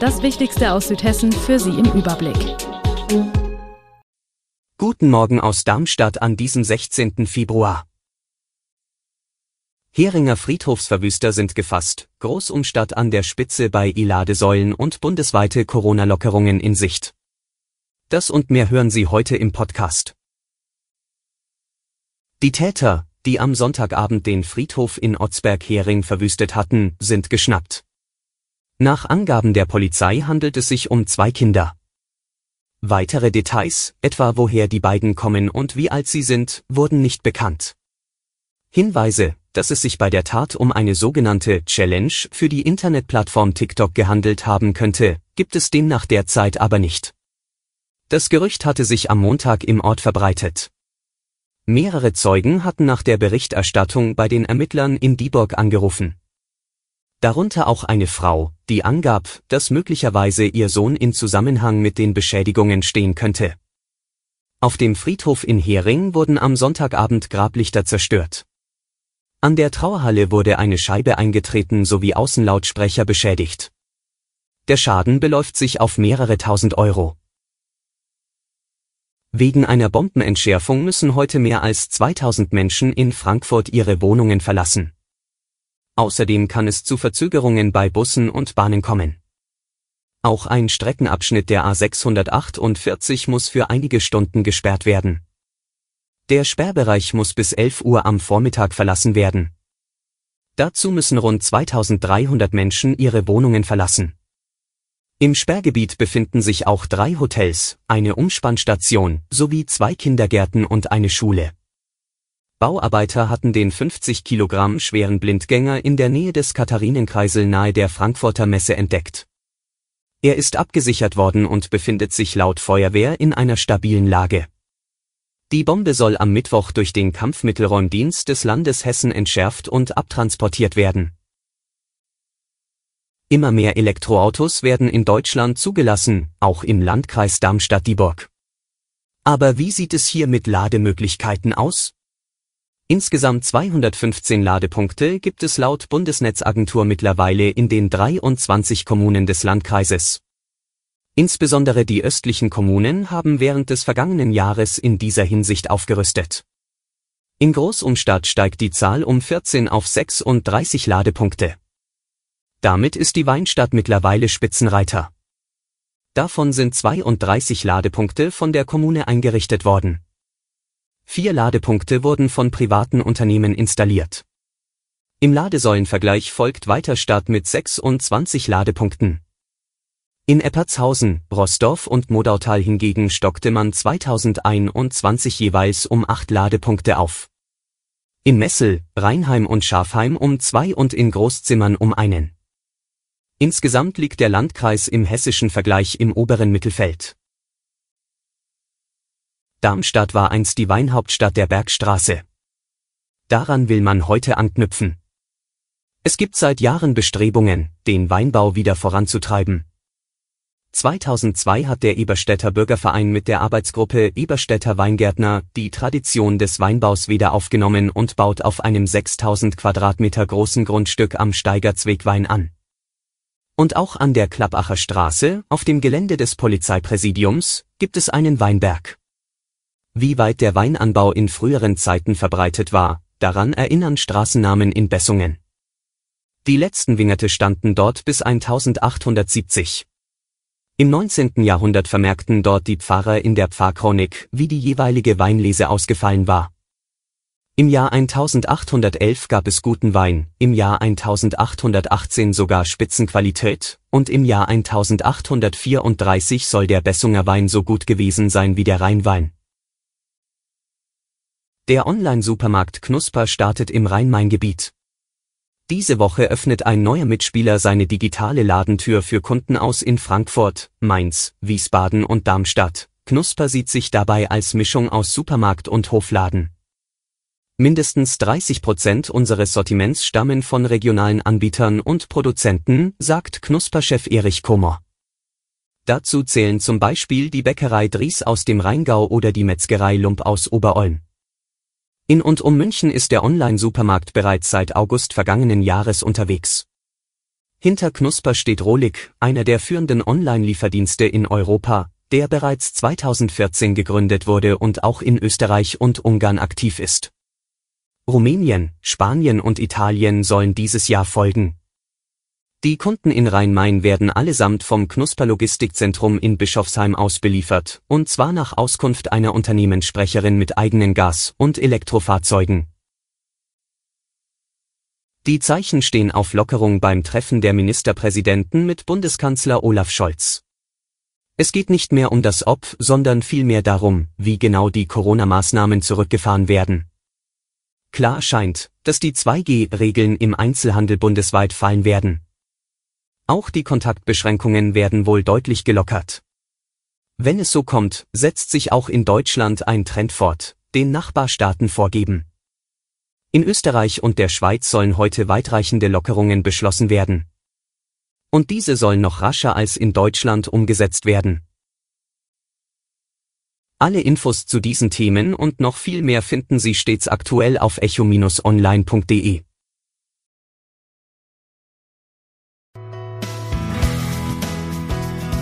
Das Wichtigste aus Südhessen für Sie im Überblick. Guten Morgen aus Darmstadt an diesem 16. Februar. Heringer Friedhofsverwüster sind gefasst, Großumstadt an der Spitze bei Iladesäulen und bundesweite Corona-Lockerungen in Sicht. Das und mehr hören Sie heute im Podcast. Die Täter, die am Sonntagabend den Friedhof in Otzberg-Hering verwüstet hatten, sind geschnappt. Nach Angaben der Polizei handelt es sich um zwei Kinder. Weitere Details, etwa woher die beiden kommen und wie alt sie sind, wurden nicht bekannt. Hinweise, dass es sich bei der Tat um eine sogenannte Challenge für die Internetplattform TikTok gehandelt haben könnte, gibt es demnach derzeit aber nicht. Das Gerücht hatte sich am Montag im Ort verbreitet. Mehrere Zeugen hatten nach der Berichterstattung bei den Ermittlern in Dieburg angerufen darunter auch eine Frau, die angab, dass möglicherweise ihr Sohn in Zusammenhang mit den Beschädigungen stehen könnte. Auf dem Friedhof in Hering wurden am Sonntagabend Grablichter zerstört. An der Trauerhalle wurde eine Scheibe eingetreten sowie Außenlautsprecher beschädigt. Der Schaden beläuft sich auf mehrere tausend Euro. Wegen einer Bombenentschärfung müssen heute mehr als 2000 Menschen in Frankfurt ihre Wohnungen verlassen. Außerdem kann es zu Verzögerungen bei Bussen und Bahnen kommen. Auch ein Streckenabschnitt der A648 muss für einige Stunden gesperrt werden. Der Sperrbereich muss bis 11 Uhr am Vormittag verlassen werden. Dazu müssen rund 2300 Menschen ihre Wohnungen verlassen. Im Sperrgebiet befinden sich auch drei Hotels, eine Umspannstation sowie zwei Kindergärten und eine Schule. Bauarbeiter hatten den 50 Kilogramm schweren Blindgänger in der Nähe des Katharinenkreisel nahe der Frankfurter Messe entdeckt. Er ist abgesichert worden und befindet sich laut Feuerwehr in einer stabilen Lage. Die Bombe soll am Mittwoch durch den Kampfmittelräumdienst des Landes Hessen entschärft und abtransportiert werden. Immer mehr Elektroautos werden in Deutschland zugelassen, auch im Landkreis Darmstadt-Dieburg. Aber wie sieht es hier mit Lademöglichkeiten aus? Insgesamt 215 Ladepunkte gibt es laut Bundesnetzagentur mittlerweile in den 23 Kommunen des Landkreises. Insbesondere die östlichen Kommunen haben während des vergangenen Jahres in dieser Hinsicht aufgerüstet. In Großumstadt steigt die Zahl um 14 auf 36 Ladepunkte. Damit ist die Weinstadt mittlerweile Spitzenreiter. Davon sind 32 Ladepunkte von der Kommune eingerichtet worden. Vier Ladepunkte wurden von privaten Unternehmen installiert. Im Ladesäulenvergleich folgt Weiterstadt mit 26 Ladepunkten. In Eppertshausen, Rossdorf und Modautal hingegen stockte man 2021 jeweils um acht Ladepunkte auf. In Messel, Rheinheim und Schafheim um zwei und in Großzimmern um einen. Insgesamt liegt der Landkreis im hessischen Vergleich im oberen Mittelfeld. Darmstadt war einst die Weinhauptstadt der Bergstraße. Daran will man heute anknüpfen. Es gibt seit Jahren Bestrebungen, den Weinbau wieder voranzutreiben. 2002 hat der Eberstädter Bürgerverein mit der Arbeitsgruppe Eberstädter Weingärtner die Tradition des Weinbaus wieder aufgenommen und baut auf einem 6000 Quadratmeter großen Grundstück am Steigerzweg Wein an. Und auch an der Klappacher Straße, auf dem Gelände des Polizeipräsidiums, gibt es einen Weinberg. Wie weit der Weinanbau in früheren Zeiten verbreitet war, daran erinnern Straßennamen in Bessungen. Die letzten Wingerte standen dort bis 1870. Im 19. Jahrhundert vermerkten dort die Pfarrer in der Pfarrchronik, wie die jeweilige Weinlese ausgefallen war. Im Jahr 1811 gab es guten Wein, im Jahr 1818 sogar Spitzenqualität, und im Jahr 1834 soll der Bessunger Wein so gut gewesen sein wie der Rheinwein. Der Online-Supermarkt Knusper startet im Rhein-Main-Gebiet. Diese Woche öffnet ein neuer Mitspieler seine digitale Ladentür für Kunden aus in Frankfurt, Mainz, Wiesbaden und Darmstadt. Knusper sieht sich dabei als Mischung aus Supermarkt und Hofladen. Mindestens 30 Prozent unseres Sortiments stammen von regionalen Anbietern und Produzenten, sagt Knusperchef Erich Kummer. Dazu zählen zum Beispiel die Bäckerei Dries aus dem Rheingau oder die Metzgerei Lump aus Oberolm. In und um München ist der Online-Supermarkt bereits seit August vergangenen Jahres unterwegs. Hinter Knusper steht Rohlig, einer der führenden Online-Lieferdienste in Europa, der bereits 2014 gegründet wurde und auch in Österreich und Ungarn aktiv ist. Rumänien, Spanien und Italien sollen dieses Jahr folgen. Die Kunden in Rhein-Main werden allesamt vom Knusper Logistikzentrum in Bischofsheim aus beliefert, und zwar nach Auskunft einer Unternehmenssprecherin mit eigenen Gas- und Elektrofahrzeugen. Die Zeichen stehen auf Lockerung beim Treffen der Ministerpräsidenten mit Bundeskanzler Olaf Scholz. Es geht nicht mehr um das Ob, sondern vielmehr darum, wie genau die Corona-Maßnahmen zurückgefahren werden. Klar scheint, dass die 2G-Regeln im Einzelhandel bundesweit fallen werden. Auch die Kontaktbeschränkungen werden wohl deutlich gelockert. Wenn es so kommt, setzt sich auch in Deutschland ein Trend fort, den Nachbarstaaten vorgeben. In Österreich und der Schweiz sollen heute weitreichende Lockerungen beschlossen werden. Und diese sollen noch rascher als in Deutschland umgesetzt werden. Alle Infos zu diesen Themen und noch viel mehr finden Sie stets aktuell auf echo-online.de.